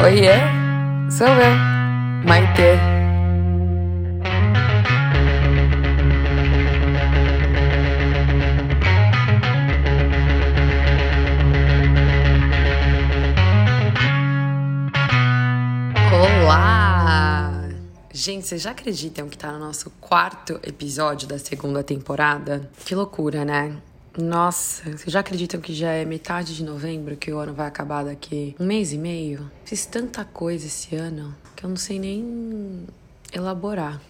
Oiê, sou eu, Maite. Olá! Gente, vocês já acreditam que tá no nosso quarto episódio da segunda temporada? Que loucura, né? Nossa, vocês já acreditam que já é metade de novembro, que o ano vai acabar daqui um mês e meio? Fiz tanta coisa esse ano que eu não sei nem elaborar.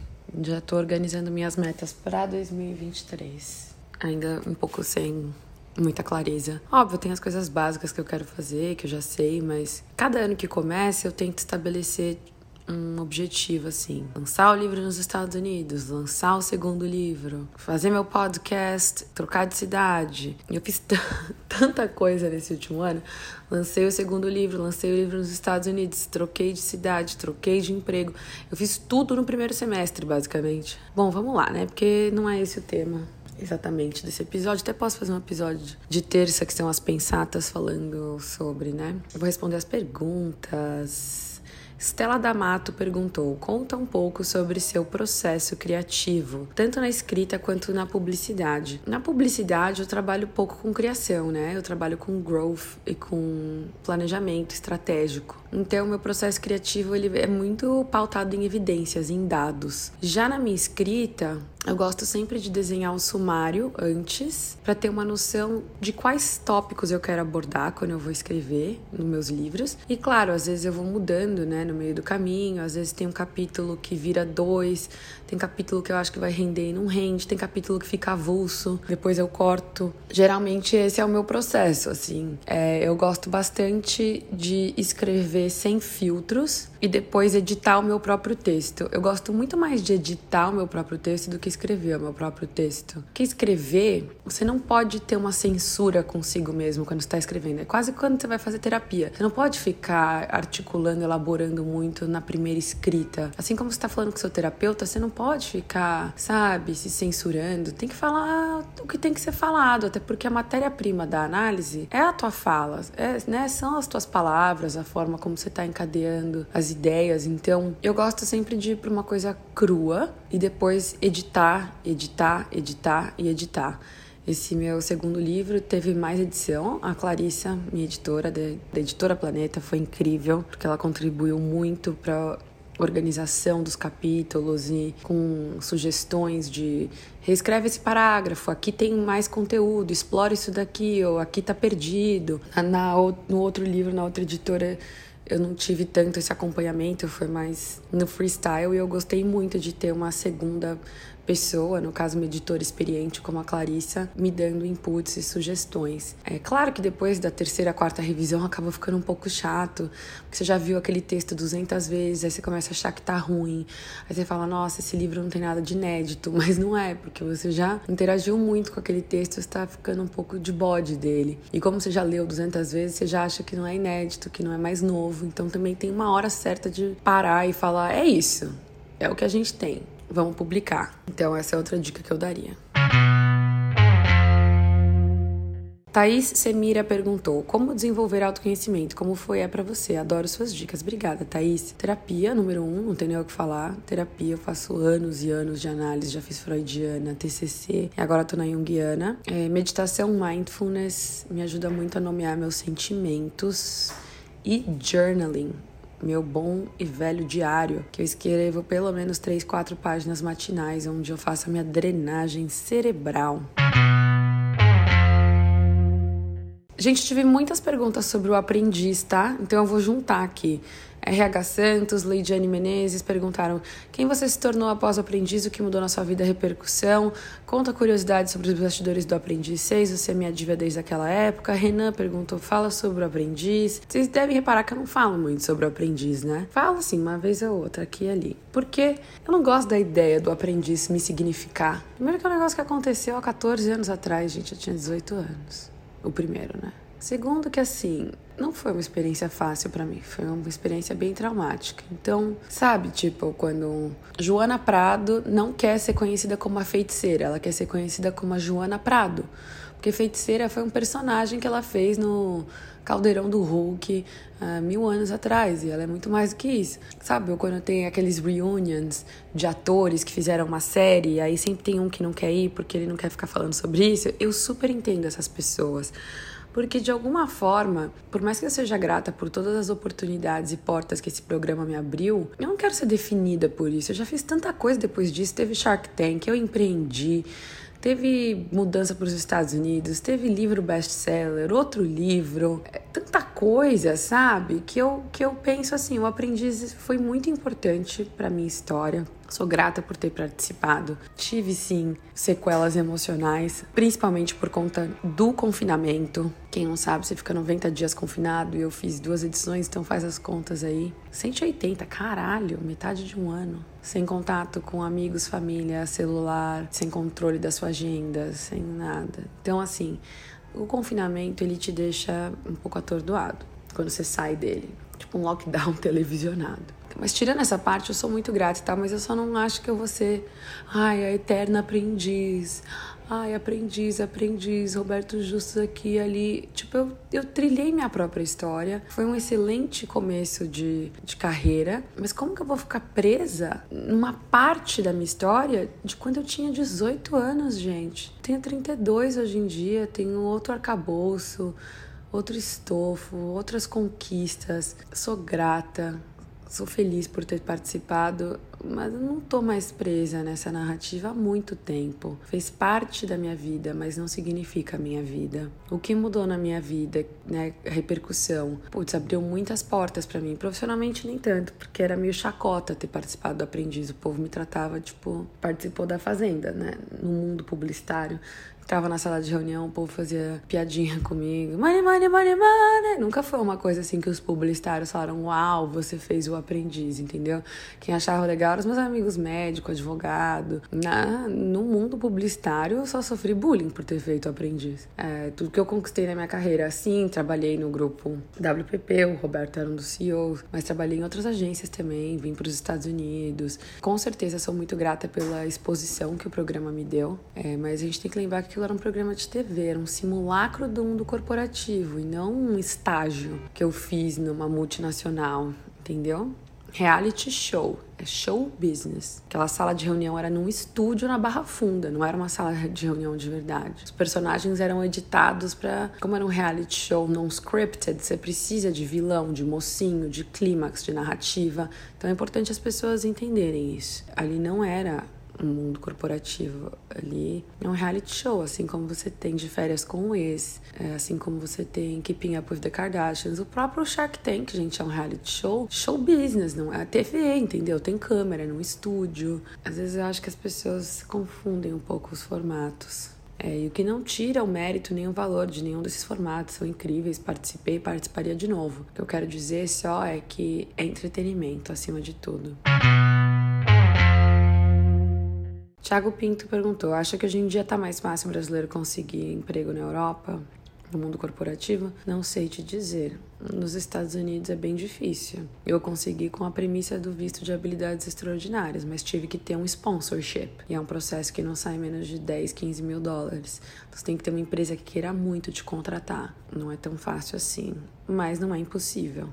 Já tô organizando minhas metas para 2023. Ainda um pouco sem muita clareza. Óbvio, tem as coisas básicas que eu quero fazer, que eu já sei, mas cada ano que começa eu tento estabelecer um objetivo assim: lançar o livro nos Estados Unidos, lançar o segundo livro, fazer meu podcast, trocar de cidade. Eu fiz tanta coisa nesse último ano. Lancei o segundo livro, lancei o livro nos Estados Unidos, troquei de cidade, troquei de emprego. Eu fiz tudo no primeiro semestre, basicamente. Bom, vamos lá, né? Porque não é esse o tema exatamente desse episódio. Até posso fazer um episódio de terça que são as pensatas falando sobre, né? Eu vou responder as perguntas Stella D'Amato perguntou: conta um pouco sobre seu processo criativo, tanto na escrita quanto na publicidade. Na publicidade eu trabalho pouco com criação, né? Eu trabalho com growth e com planejamento estratégico. Então meu processo criativo ele é muito pautado em evidências, em dados. Já na minha escrita, eu gosto sempre de desenhar um sumário antes, para ter uma noção de quais tópicos eu quero abordar quando eu vou escrever nos meus livros. E claro, às vezes eu vou mudando, né, no meio do caminho. Às vezes tem um capítulo que vira dois, tem capítulo que eu acho que vai render e não rende, tem capítulo que fica avulso, depois eu corto. Geralmente esse é o meu processo, assim. É, eu gosto bastante de escrever sem filtros e depois editar o meu próprio texto. Eu gosto muito mais de editar o meu próprio texto do que escrever o meu próprio texto. Que escrever, você não pode ter uma censura consigo mesmo quando está escrevendo. É quase quando você vai fazer terapia. Você não pode ficar articulando, elaborando muito na primeira escrita. Assim como você está falando com seu terapeuta, você não pode ficar, sabe, se censurando. Tem que falar o que tem que ser falado, até porque a matéria-prima da análise é a tua fala, é, né? São as tuas palavras, a forma como você está encadeando as ideias. Então, eu gosto sempre de ir para uma coisa crua e depois editar, editar, editar e editar. Esse meu segundo livro teve mais edição. A Clarissa, minha editora da Editora Planeta, foi incrível, porque ela contribuiu muito para organização dos capítulos e com sugestões de reescreve esse parágrafo, aqui tem mais conteúdo, explora isso daqui, ou aqui tá perdido. Na, no outro livro, na outra editora, eu não tive tanto esse acompanhamento, foi mais no freestyle e eu gostei muito de ter uma segunda pessoa, no caso uma editora experiente como a Clarissa, me dando inputs e sugestões. É claro que depois da terceira, quarta revisão acaba ficando um pouco chato, porque você já viu aquele texto 200 vezes, aí você começa a achar que tá ruim, aí você fala, nossa, esse livro não tem nada de inédito, mas não é, porque você já interagiu muito com aquele texto, você tá ficando um pouco de bode dele. E como você já leu 200 vezes, você já acha que não é inédito, que não é mais novo, então também tem uma hora certa de parar e falar, é isso, é o que a gente tem vamos publicar. Então, essa é outra dica que eu daria. Thaís Semira perguntou: Como desenvolver autoconhecimento? Como foi é para você? Adoro suas dicas. Obrigada, Thaís. Terapia, número um, não tem nem o que falar. Terapia, eu faço anos e anos de análise, já fiz freudiana, TCC, e agora tô na junguiana. É, meditação, mindfulness, me ajuda muito a nomear meus sentimentos. E journaling, meu bom e velho diário, que eu escrevo pelo menos 3, 4 páginas matinais, onde eu faço a minha drenagem cerebral. Gente, tive muitas perguntas sobre o aprendiz, tá? Então eu vou juntar aqui. RH Santos, Leidiane Menezes perguntaram quem você se tornou após o aprendiz, o que mudou na sua vida, repercussão. Conta curiosidades sobre os bastidores do aprendiz 6, você é minha desde aquela época. Renan perguntou, fala sobre o aprendiz. Vocês devem reparar que eu não falo muito sobre o aprendiz, né? Falo assim, uma vez ou outra, aqui e ali. Porque eu não gosto da ideia do aprendiz me significar. Primeiro que é um negócio que aconteceu há 14 anos atrás, gente, eu tinha 18 anos o primeiro, né? Segundo que assim, não foi uma experiência fácil para mim, foi uma experiência bem traumática. Então, sabe, tipo, quando Joana Prado não quer ser conhecida como a feiticeira, ela quer ser conhecida como a Joana Prado. Porque Feiticeira foi um personagem que ela fez no Caldeirão do Hulk uh, mil anos atrás, e ela é muito mais do que isso. Sabe, quando tem aqueles reunions de atores que fizeram uma série, aí sempre tem um que não quer ir porque ele não quer ficar falando sobre isso, eu super entendo essas pessoas. Porque de alguma forma, por mais que eu seja grata por todas as oportunidades e portas que esse programa me abriu, eu não quero ser definida por isso. Eu já fiz tanta coisa depois disso. Teve Shark Tank, eu empreendi, Teve mudança para os Estados Unidos, teve livro best-seller, outro livro, é tanta coisa, sabe? Que eu, que eu penso assim: o aprendiz foi muito importante para minha história, Sou grata por ter participado. Tive sim sequelas emocionais, principalmente por conta do confinamento. Quem não sabe, você fica 90 dias confinado e eu fiz duas edições, então faz as contas aí. 180, caralho, metade de um ano. Sem contato com amigos, família, celular, sem controle da sua agenda, sem nada. Então, assim, o confinamento ele te deixa um pouco atordoado quando você sai dele. Tipo um lockdown televisionado. Mas tirando essa parte, eu sou muito grata, tá? Mas eu só não acho que eu vou ser, ai, a eterna aprendiz. Ai, aprendiz, aprendiz, Roberto Justus aqui e ali. Tipo, eu, eu trilhei minha própria história. Foi um excelente começo de, de carreira. Mas como que eu vou ficar presa numa parte da minha história de quando eu tinha 18 anos, gente? Tenho 32 hoje em dia, tenho outro arcabouço, outro estofo, outras conquistas. Sou grata sou feliz por ter participado, mas eu não tô mais presa nessa narrativa há muito tempo. Fez parte da minha vida, mas não significa a minha vida. O que mudou na minha vida, né, a repercussão, putz, abriu muitas portas para mim. Profissionalmente nem tanto, porque era meio chacota ter participado do Aprendiz. O povo me tratava tipo, participou da Fazenda, né, no mundo publicitário. Tava na sala de reunião, o povo fazia piadinha comigo. Money, money, money, money. Nunca foi uma coisa assim que os publicitários falaram, uau, você fez o aprendiz, entendeu? Quem achava legal eram os meus amigos médicos, advogado. Na, no mundo publicitário, eu só sofri bullying por ter feito o aprendiz. É, tudo que eu conquistei na minha carreira, assim, trabalhei no grupo WPP, o Roberto era um dos CEOs, mas trabalhei em outras agências também, vim para os Estados Unidos. Com certeza sou muito grata pela exposição que o programa me deu, é, mas a gente tem que lembrar que aquilo era um programa de TV, era um simulacro do mundo corporativo e não um estágio que eu fiz numa multinacional, entendeu? Reality show, é show business. Aquela sala de reunião era num estúdio na Barra Funda, não era uma sala de reunião de verdade. Os personagens eram editados para, como era um reality show não scripted, você precisa de vilão, de mocinho, de clímax, de narrativa. Então é importante as pessoas entenderem isso. Ali não era um mundo corporativo ali. É um reality show, assim como você tem de férias com o ex, é, assim como você tem Keeping Up with the Kardashians. O próprio Shark Tank, gente, é um reality show, show business, não é TV, entendeu? Tem câmera, no estúdio. Às vezes eu acho que as pessoas confundem um pouco os formatos. É, e o que não tira o mérito nem o valor de nenhum desses formatos, são incríveis, participei e participaria de novo. O que eu quero dizer só é que é entretenimento acima de tudo. Tiago Pinto perguntou: acha que hoje em dia está mais fácil um brasileiro conseguir emprego na Europa, no mundo corporativo? Não sei te dizer. Nos Estados Unidos é bem difícil. Eu consegui com a premissa do visto de habilidades extraordinárias, mas tive que ter um sponsorship. E é um processo que não sai menos de 10, 15 mil dólares. Você tem que ter uma empresa que queira muito te contratar. Não é tão fácil assim, mas não é impossível.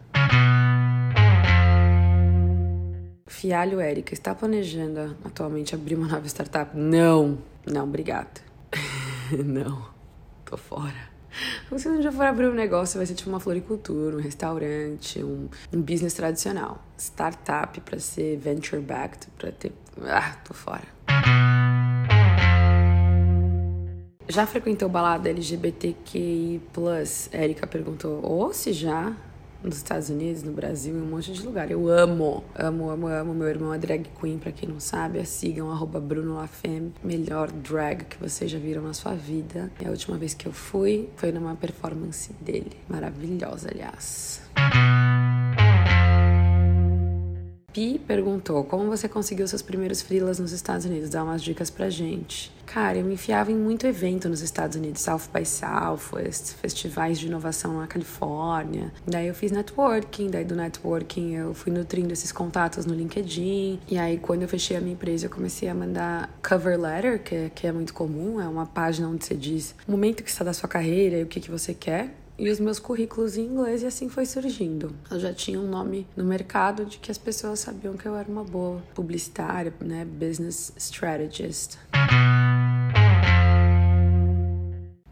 Fialho Érica, está planejando atualmente abrir uma nova startup? Não, não, obrigada. não, tô fora. Se um dia for abrir um negócio, vai ser tipo uma floricultura, um restaurante, um, um business tradicional. Startup para ser venture backed, para ter. Ah, tô fora. Já frequentou balada LGBTQI? Érica perguntou. Ou se já, nos Estados Unidos, no Brasil, em um monte de lugar. Eu amo, amo, amo, amo. Meu irmão é drag queen, pra quem não sabe, a sigam, arroba Bruno Lafemme, melhor drag que vocês já viram na sua vida. E a última vez que eu fui foi numa performance dele. Maravilhosa, aliás. Pi perguntou como você conseguiu seus primeiros freelas nos Estados Unidos. Dá umas dicas pra gente. Cara, eu me enfiava em muito evento nos Estados Unidos, South by Southwest, festivais de inovação na Califórnia. Daí eu fiz networking, daí do networking eu fui nutrindo esses contatos no LinkedIn. E aí quando eu fechei a minha empresa, eu comecei a mandar cover letter, que, é, que é muito comum, é uma página onde você diz o momento que está da sua carreira e o que, que você quer e os meus currículos em inglês e assim foi surgindo. Eu já tinha um nome no mercado de que as pessoas sabiam que eu era uma boa publicitária, né, business strategist.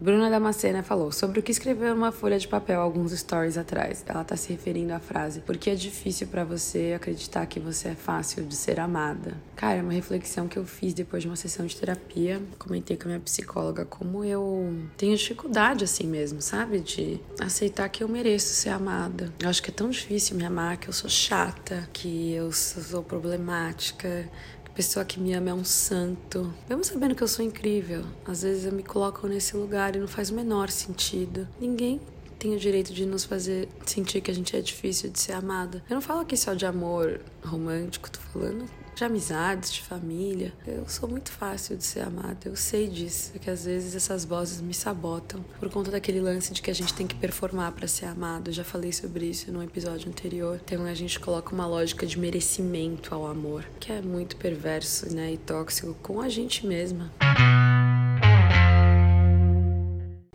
Bruna Damascena falou sobre o que escreveu numa folha de papel alguns stories atrás. Ela está se referindo à frase: Porque é difícil para você acreditar que você é fácil de ser amada. Cara, é uma reflexão que eu fiz depois de uma sessão de terapia. Comentei com a minha psicóloga como eu tenho dificuldade assim mesmo, sabe? De aceitar que eu mereço ser amada. Eu acho que é tão difícil me amar, que eu sou chata, que eu sou problemática pessoa que me ama é um santo. Mesmo sabendo que eu sou incrível, às vezes eu me coloco nesse lugar e não faz o menor sentido. Ninguém tem o direito de nos fazer sentir que a gente é difícil de ser amada. Eu não falo aqui só de amor romântico, tô falando de amizades, de família. Eu sou muito fácil de ser amada, eu sei disso, é que às vezes essas vozes me sabotam por conta daquele lance de que a gente tem que performar para ser amado. Eu já falei sobre isso no episódio anterior. Então a gente coloca uma lógica de merecimento ao amor, que é muito perverso, né, e tóxico com a gente mesma.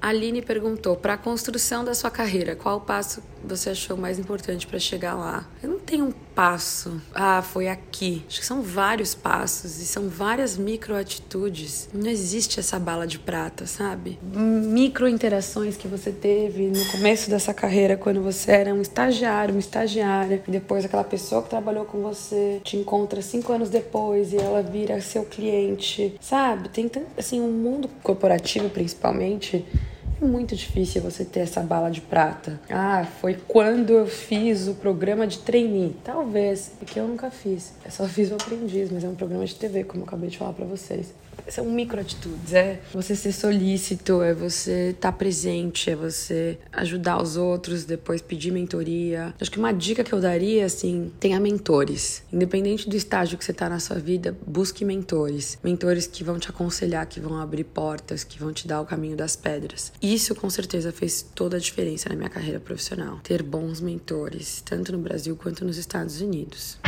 Aline perguntou: para a construção da sua carreira, qual passo você achou mais importante para chegar lá? Eu não tenho um passo. Ah, foi aqui. Acho que são vários passos e são várias micro atitudes. Não existe essa bala de prata, sabe? Micro interações que você teve no começo dessa carreira quando você era um estagiário, uma estagiária, e depois aquela pessoa que trabalhou com você te encontra cinco anos depois e ela vira seu cliente, sabe? Tem assim um mundo corporativo principalmente é muito difícil você ter essa bala de prata. Ah, foi quando eu fiz o programa de trainee. Talvez, porque eu nunca fiz. Eu só fiz o aprendiz, mas é um programa de TV, como eu acabei de falar para vocês são microatitudes, é você ser solícito, é você estar tá presente, é você ajudar os outros, depois pedir mentoria. Acho que uma dica que eu daria, assim, tenha mentores. Independente do estágio que você está na sua vida, busque mentores. Mentores que vão te aconselhar, que vão abrir portas, que vão te dar o caminho das pedras. Isso com certeza fez toda a diferença na minha carreira profissional. Ter bons mentores, tanto no Brasil quanto nos Estados Unidos.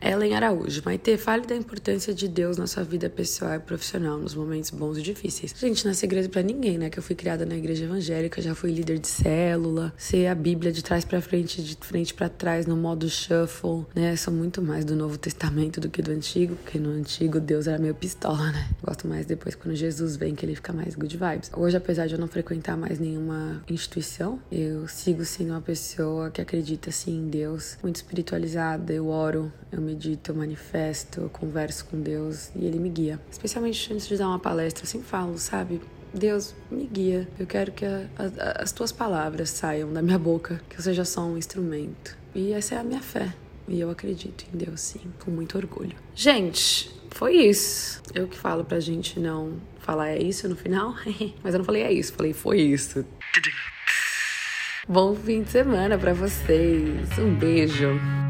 Ellen Araújo. Maite, fale da importância de Deus na sua vida pessoal e profissional, nos momentos bons e difíceis. Gente, não é segredo para ninguém, né? Que eu fui criada na igreja evangélica, já fui líder de célula, sei a Bíblia de trás para frente, de frente para trás, no modo shuffle, né? Sou muito mais do Novo Testamento do que do Antigo, porque no Antigo Deus era meio pistola, né? Gosto mais depois quando Jesus vem, que ele fica mais good vibes. Hoje, apesar de eu não frequentar mais nenhuma instituição, eu sigo sendo uma pessoa que acredita, assim, em Deus, muito espiritualizada, eu oro, eu medito, manifesto, converso com Deus e Ele me guia. Especialmente antes de dar uma palestra, eu sempre falo, sabe? Deus, me guia. Eu quero que a, a, as tuas palavras saiam da minha boca, que eu seja só um instrumento. E essa é a minha fé. E eu acredito em Deus, sim, com muito orgulho. Gente, foi isso. Eu que falo pra gente não falar é isso no final, mas eu não falei é isso, falei foi isso. Bom fim de semana para vocês. Um beijo.